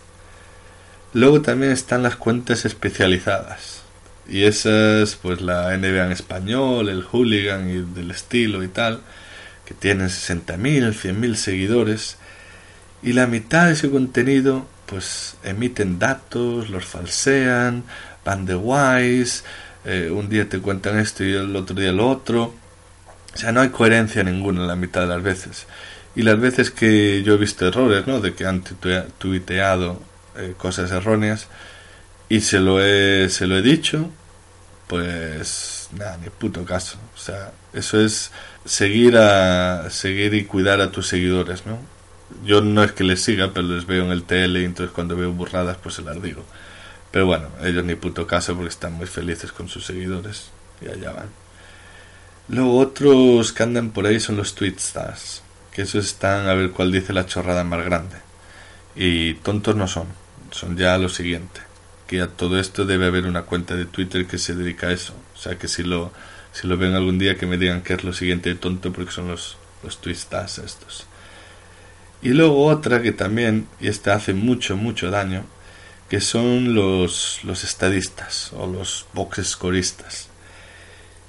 Luego también están las cuentas especializadas. Y esas, pues la NBA en español, el hooligan y del estilo y tal, que tienen 60.000, 100.000 seguidores. Y la mitad de su contenido, pues emiten datos, los falsean, van de wise, eh, un día te cuentan esto y el otro día lo otro. O sea, no hay coherencia ninguna la mitad de las veces. Y las veces que yo he visto errores, ¿no? De que han tuiteado eh, cosas erróneas y se lo he, se lo he dicho, pues nada, ni puto caso. O sea, eso es seguir a seguir y cuidar a tus seguidores, ¿no? Yo no es que les siga, pero les veo en el TL y entonces cuando veo burradas pues se las digo. Pero bueno, ellos ni puto caso porque están muy felices con sus seguidores. Y allá van. Luego otros que andan por ahí son los tweetstars. que esos están a ver cuál dice la chorrada más grande. Y tontos no son, son ya lo siguiente. Que a todo esto debe haber una cuenta de Twitter que se dedica a eso. O sea que si lo, si lo ven algún día que me digan que es lo siguiente de tonto porque son los, los twistas estos. Y luego otra que también, y esta hace mucho, mucho daño, que son los, los estadistas o los box scoristas.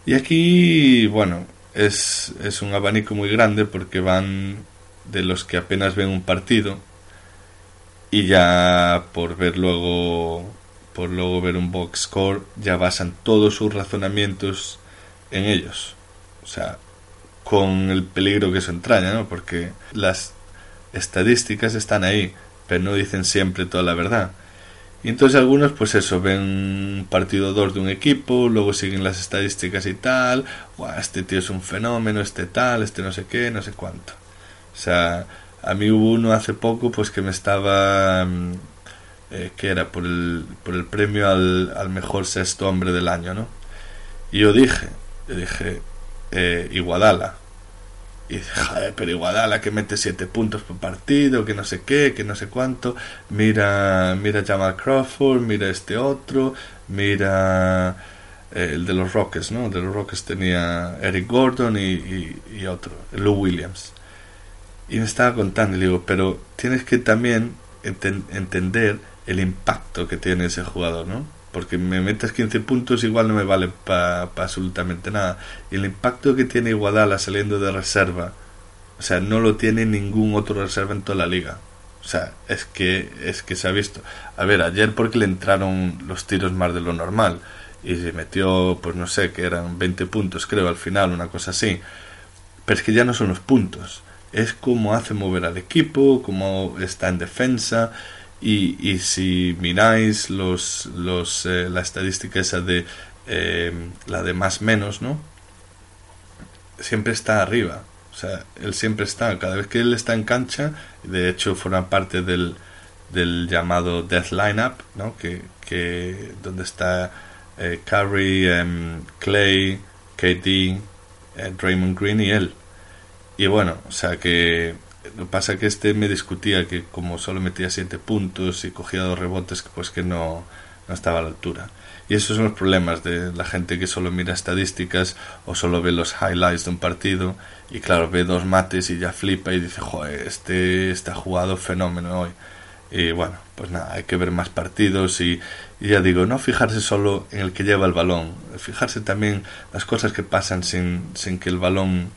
Y aquí, bueno, es, es un abanico muy grande porque van de los que apenas ven un partido y ya por ver luego por luego ver un box score ya basan todos sus razonamientos en ellos o sea con el peligro que eso entraña ¿no? porque las estadísticas están ahí pero no dicen siempre toda la verdad y entonces algunos, pues eso, ven un partido 2 de un equipo, luego siguen las estadísticas y tal, este tío es un fenómeno, este tal, este no sé qué, no sé cuánto. O sea, a mí hubo uno hace poco, pues que me estaba, mm, eh, que era por el, por el premio al, al, mejor sexto hombre del año, ¿no? Y yo dije, yo dije, eh, Iguadala, y dice, joder, pero Iguadala que mete siete puntos por partido, que no sé qué, que no sé cuánto. Mira, mira Jamal Crawford, mira este otro, mira eh, el de los Rockets, ¿no? De los Rockets tenía Eric Gordon y, otro, Lou Williams. Y me estaba contando, y digo, pero tienes que también entender el impacto que tiene ese jugador, ¿no? porque me metes 15 puntos igual no me vale para absolutamente nada. Y el impacto que tiene Iguadala saliendo de reserva, o sea, no lo tiene ningún otro reserva en toda la liga. O sea, es que, es que se ha visto. A ver, ayer porque le entraron los tiros más de lo normal y se metió, pues no sé, que eran 20 puntos creo al final, una cosa así. Pero es que ya no son los puntos, es cómo hace mover al equipo, cómo está en defensa y, si miráis los, los, eh, la estadística esa de eh, la de más menos, ¿no? Siempre está arriba. O sea, él siempre está. Cada vez que él está en cancha, de hecho forma parte del, del llamado Death Lineup, ¿no? Que, que donde está eh, Curry, em, Clay, KD, eh, Draymond Green y él. Y bueno, o sea que lo que pasa que este me discutía que como solo metía siete puntos y cogía dos rebotes, pues que no, no estaba a la altura. Y esos son los problemas de la gente que solo mira estadísticas o solo ve los highlights de un partido y claro, ve dos mates y ya flipa y dice, joder, este está jugado fenómeno hoy. Y bueno, pues nada, hay que ver más partidos y, y, ya digo, no fijarse solo en el que lleva el balón, fijarse también las cosas que pasan sin, sin que el balón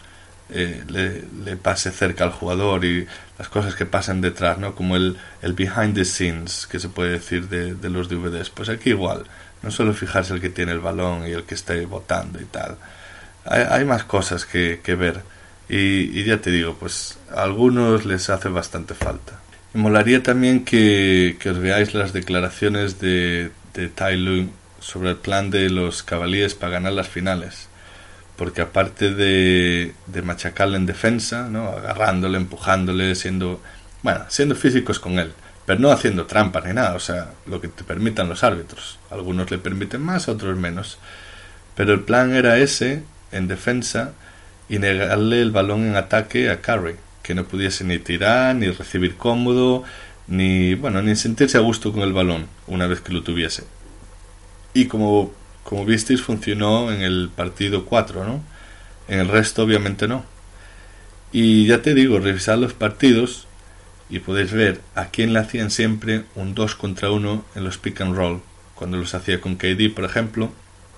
eh, le, pase cerca al jugador y las cosas que pasan detrás, ¿no? Como el, el behind the scenes que se puede decir de, de, los DVDs. Pues aquí igual, no solo fijarse el que tiene el balón y el que está votando y tal. Hay, hay más cosas que, que ver. Y, y, ya te digo, pues a algunos les hace bastante falta. Me molaría también que, que os veáis las declaraciones de, de Tai Lu sobre el plan de los Cavaliers para ganar las finales porque aparte de, machacarle en defensa, ¿no? agarrándole, empujándole, siendo, bueno, siendo físicos con él, pero no haciendo trampas ni nada, o sea, lo que te permitan los árbitros. Algunos le permiten más, otros menos. Pero el plan era ese, en defensa, y negarle el balón en ataque a Curry, que no pudiese ni tirar, ni recibir cómodo, ni, bueno, ni sentirse a gusto con el balón una vez que lo tuviese. Y como como visteis funcionó en el partido 4, ¿no? En el resto obviamente no. Y ya te digo, revisad los partidos y podéis ver a quién le hacían siempre un 2 contra 1 en los pick and roll. Cuando los hacía con KD, por ejemplo,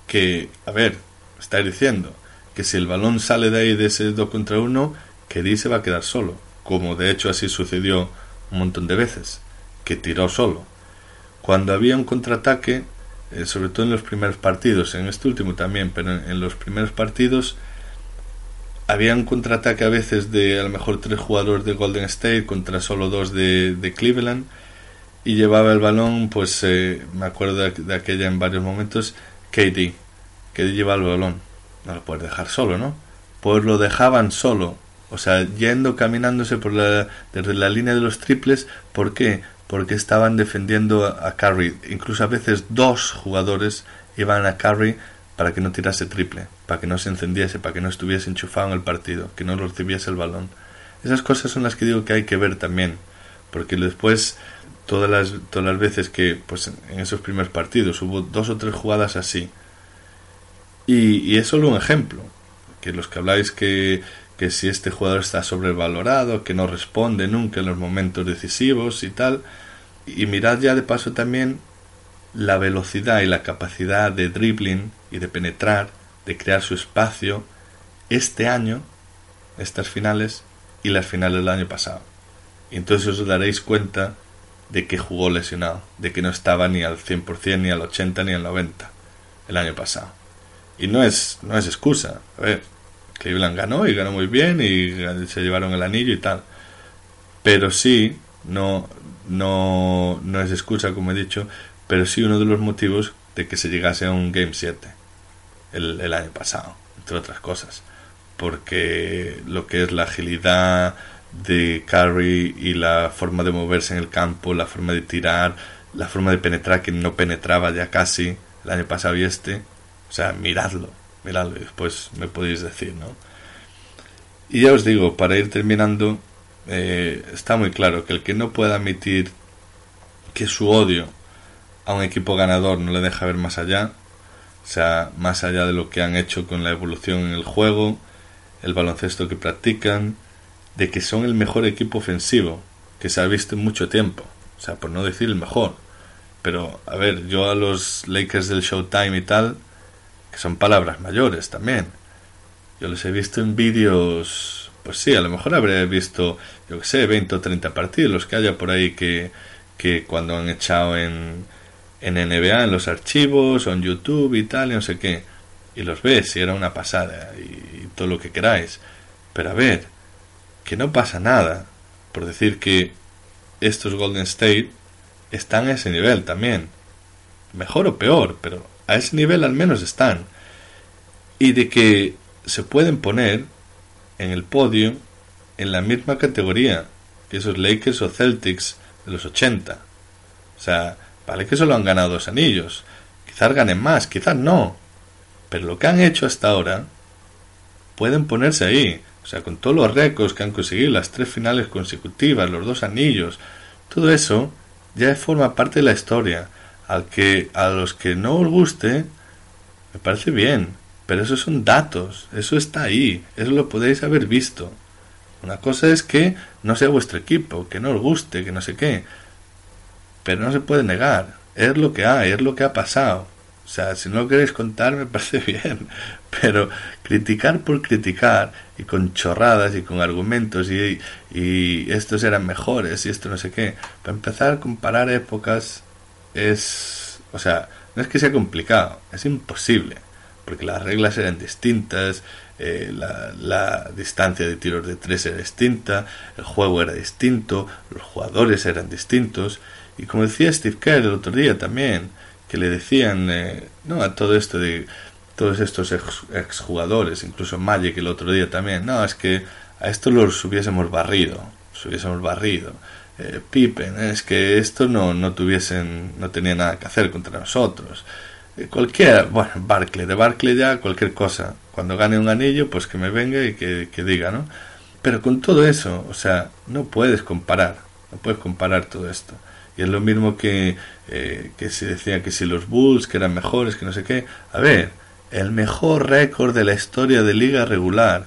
que, a ver, está diciendo que si el balón sale de ahí de ese 2 contra 1, KD se va a quedar solo. Como de hecho así sucedió un montón de veces, que tiró solo. Cuando había un contraataque, eh, sobre todo en los primeros partidos, en este último también, pero en, los primeros partidos había un contraataque a veces de a lo mejor tres jugadores de Golden State contra solo dos de, Cleveland y llevaba el balón, pues eh, me acuerdo de, aquella en varios momentos, KD, KD llevaba el balón, no lo puedes dejar solo, ¿no? Pues lo dejaban solo, o sea, yendo, caminándose por la, desde la línea de los triples, ¿por qué? Porque estaban defendiendo a Curry. Incluso a veces dos jugadores iban a Curry para que no tirase triple, para que no se encendiese, para que no estuviese enchufado en el partido, que no recibiese el balón. Esas cosas son las que digo que hay que ver también, porque después todas las, todas las veces que pues en esos primeros partidos hubo dos o tres jugadas así, y, y es solo un ejemplo, que los que habláis que, que si este jugador está sobrevalorado, que no responde nunca en los momentos decisivos y tal, y mirad ya de paso también la velocidad y la capacidad de dribbling y de penetrar, de crear su espacio este año, estas finales y las finales del año pasado. Y entonces os daréis cuenta de que jugó lesionado, de que no estaba ni al 100%, ni al 80%, ni al 90% el año pasado. Y no es, no es excusa. A ver, Cleveland ganó y ganó muy bien y se llevaron el anillo y tal. Pero sí, no, no, no es excusa, como he dicho, pero sí uno de los motivos de que se llegase a un Game 7 el, el año pasado, entre otras cosas. Porque lo que es la agilidad de Curry y la forma de moverse en el campo, la forma de tirar, la forma de penetrar que no penetraba ya casi el año pasado y este, o sea, miradlo, miradlo y después me podéis decir, ¿no? Y ya os digo, para ir terminando, eh, está muy claro que el que no pueda admitir que su odio a un equipo ganador no le deja ver más allá, o sea, más allá de lo que han hecho con la evolución en el juego, el baloncesto que practican, de que son el mejor equipo ofensivo que se ha visto en mucho tiempo, o sea, por no decir el mejor. Pero, a ver, yo a los Lakers del Showtime y tal, que son palabras mayores también, yo los he visto en vídeos, pues sí, a lo mejor habré visto, yo que sé, 20 o 30 partidos, los que haya por ahí que, que cuando han echado en, en NBA, en los archivos o en YouTube y tal, y no sé qué. Y los ves y era una pasada y, todo lo que queráis. Pero a ver, que no pasa nada por decir que estos Golden State están a ese nivel también. Mejor o peor, pero a ese nivel al menos están. Y de que se pueden poner en el podio en la misma categoría que esos Lakers o Celtics de los 80. O sea, Vale que solo han ganado dos anillos. Quizás ganen más, quizás no. Pero lo que han hecho hasta ahora pueden ponerse ahí. O sea, con todos los récords que han conseguido, las tres finales consecutivas, los dos anillos, todo eso ya forma parte de la historia. Al que a los que no os guste, me parece bien. Pero esos son datos, eso está ahí, eso lo podéis haber visto. Una cosa es que no sea vuestro equipo, que no os guste, que no sé qué pero no se puede negar, es lo que hay, es lo que ha pasado. O sea, si no lo queréis contar me parece bien, pero criticar por criticar y con chorradas y con argumentos y, y estos eran mejores y esto no sé qué, para empezar a comparar épocas es, o sea, no es que sea complicado, es imposible, porque las reglas eran distintas, eh, la, la, distancia de tiros de tres era distinta, el juego era distinto, los jugadores eran distintos y como decía Steve Kerr el otro día también, que le decían eh, no a todo esto de todos estos exjugadores, incluso Magic el otro día también, no, es que a esto los hubiésemos barrido, los hubiésemos barrido. Eh, Pippen, es que esto no, no tuviesen, no tenía nada que hacer contra nosotros. Eh, cualquiera, bueno, Barclay, de Barclay ya cualquier cosa. Cuando gane un anillo, pues que me venga y que, que diga, ¿no? Pero con todo eso, o sea, no puedes comparar, no puedes comparar todo esto. Y es lo mismo que, eh, que se decía que si los Bulls, que eran mejores, que no sé qué. A ver, el mejor récord de la historia de liga regular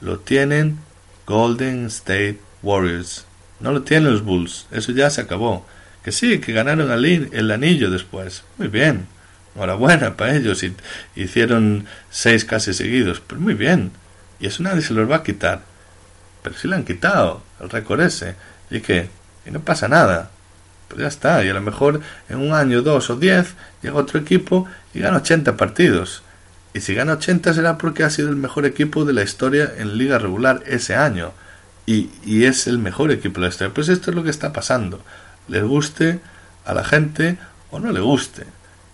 lo tienen Golden State Warriors. No lo tienen los Bulls. Eso ya se acabó. Que sí, que ganaron el anillo después. Muy bien. Enhorabuena para ellos. Y, hicieron seis casi seguidos. Pero muy bien. Y eso nadie se los va a quitar. Pero si le han quitado el récord ese. ¿Y qué? Y no pasa nada pues ya está. Y a lo mejor en un año, dos o diez, llega otro equipo y gana 80 partidos. Y si gana 80 será porque ha sido el mejor equipo de la historia en liga regular ese año. Y, y es el mejor equipo de la historia. Pues esto es lo que está pasando. Le guste a la gente o no le guste.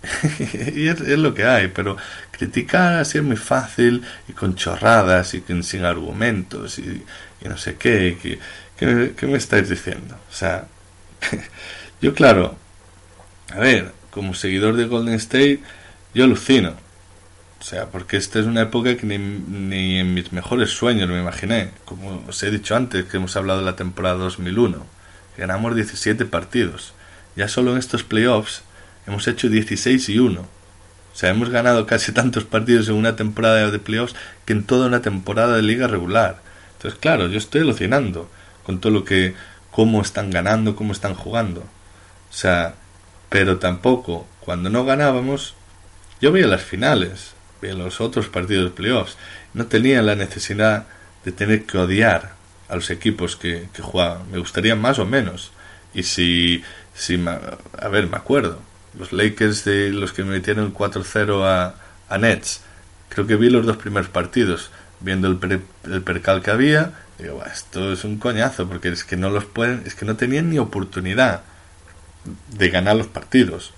y es, lo que hay, pero criticar así es muy fácil y con chorradas y sin argumentos y, no sé qué, qué, qué me estáis diciendo. O sea, Yo, claro, a ver, como seguidor de Golden State, yo alucino. O sea, porque esta es una época que ni, ni en mis mejores sueños me imaginé. Como os he dicho antes, que hemos hablado de la temporada 2001. Ganamos 17 partidos. Ya solo en estos playoffs hemos hecho 16 y 1. O sea, hemos ganado casi tantos partidos en una temporada de playoffs que en toda una temporada de liga regular. Entonces, claro, yo estoy alucinando con todo lo que, cómo están ganando, cómo están jugando. O sea, pero tampoco, cuando no ganábamos, yo veía las finales en los otros partidos de playoffs. No tenía la necesidad de tener que odiar a los equipos que, que jugaban. Me gustaría más o menos. Y si, si a ver, me acuerdo, los Lakers de los que me metieron 4-0 a, a Nets, creo que vi los dos primeros partidos, viendo el, el percal que había, digo, esto es un coñazo, porque es que no los pueden, es que no tenían ni oportunidad de ganar los partidos.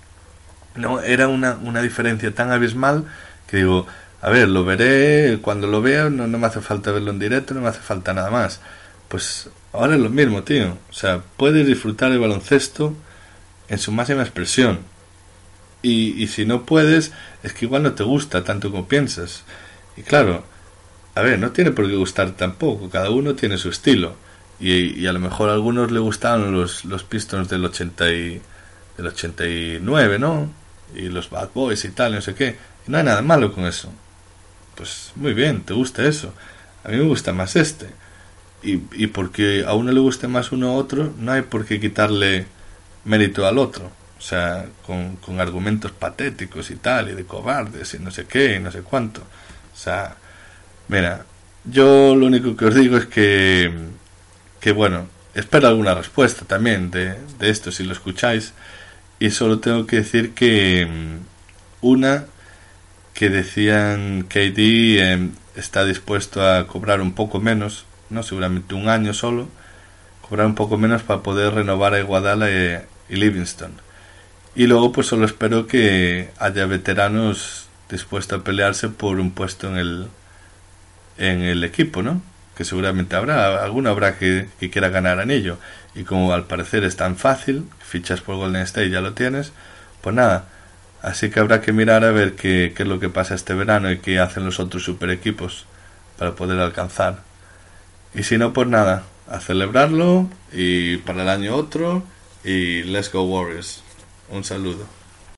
No, era una, una diferencia tan abismal que digo, a ver, lo veré cuando lo vea, no, no me hace falta verlo en directo, no me hace falta nada más. Pues ahora es lo mismo, tío. O sea, puedes disfrutar el baloncesto en su máxima expresión. Y, y si no puedes, es que igual no te gusta tanto como piensas. Y claro, a ver, no tiene por qué gustar tampoco, cada uno tiene su estilo. Y, y a lo mejor a algunos le gustaban los, los Pistons del, 80 y, del 89, ¿no? Y los Bad Boys y tal, no sé qué no hay nada malo con eso. Pues muy bien, te gusta eso. A mí me gusta más este. Y, y porque a uno le guste más uno u otro, no hay por qué quitarle mérito al otro. O sea, con, con argumentos patéticos y tal, y de cobardes y no sé qué, y no sé cuánto. O sea, mira, yo lo único que os digo es que, que bueno, espero alguna respuesta también de, de esto si lo escucháis. Y solo tengo que decir que mm, una que decían KD em, está dispuesto a cobrar un poco menos, no seguramente un año solo, cobrar un poco menos para poder renovar a Iguadala y, y Livingston. Y luego pues solo espero que haya veteranos dispuestos a pelearse por un puesto en el en el equipo, ¿no? Que seguramente habrá, alguno habrá que, que quiera ganar anillo. Y como al parecer es tan fácil, fichas por Golden State ya lo tienes, pues nada, Así que habrá que mirar a ver qué, es lo que pasa este verano y qué hacen los otros super equipos para poder alcanzar. Y si no, pues nada, a celebrarlo y para el año otro y let's go Warriors. Un saludo.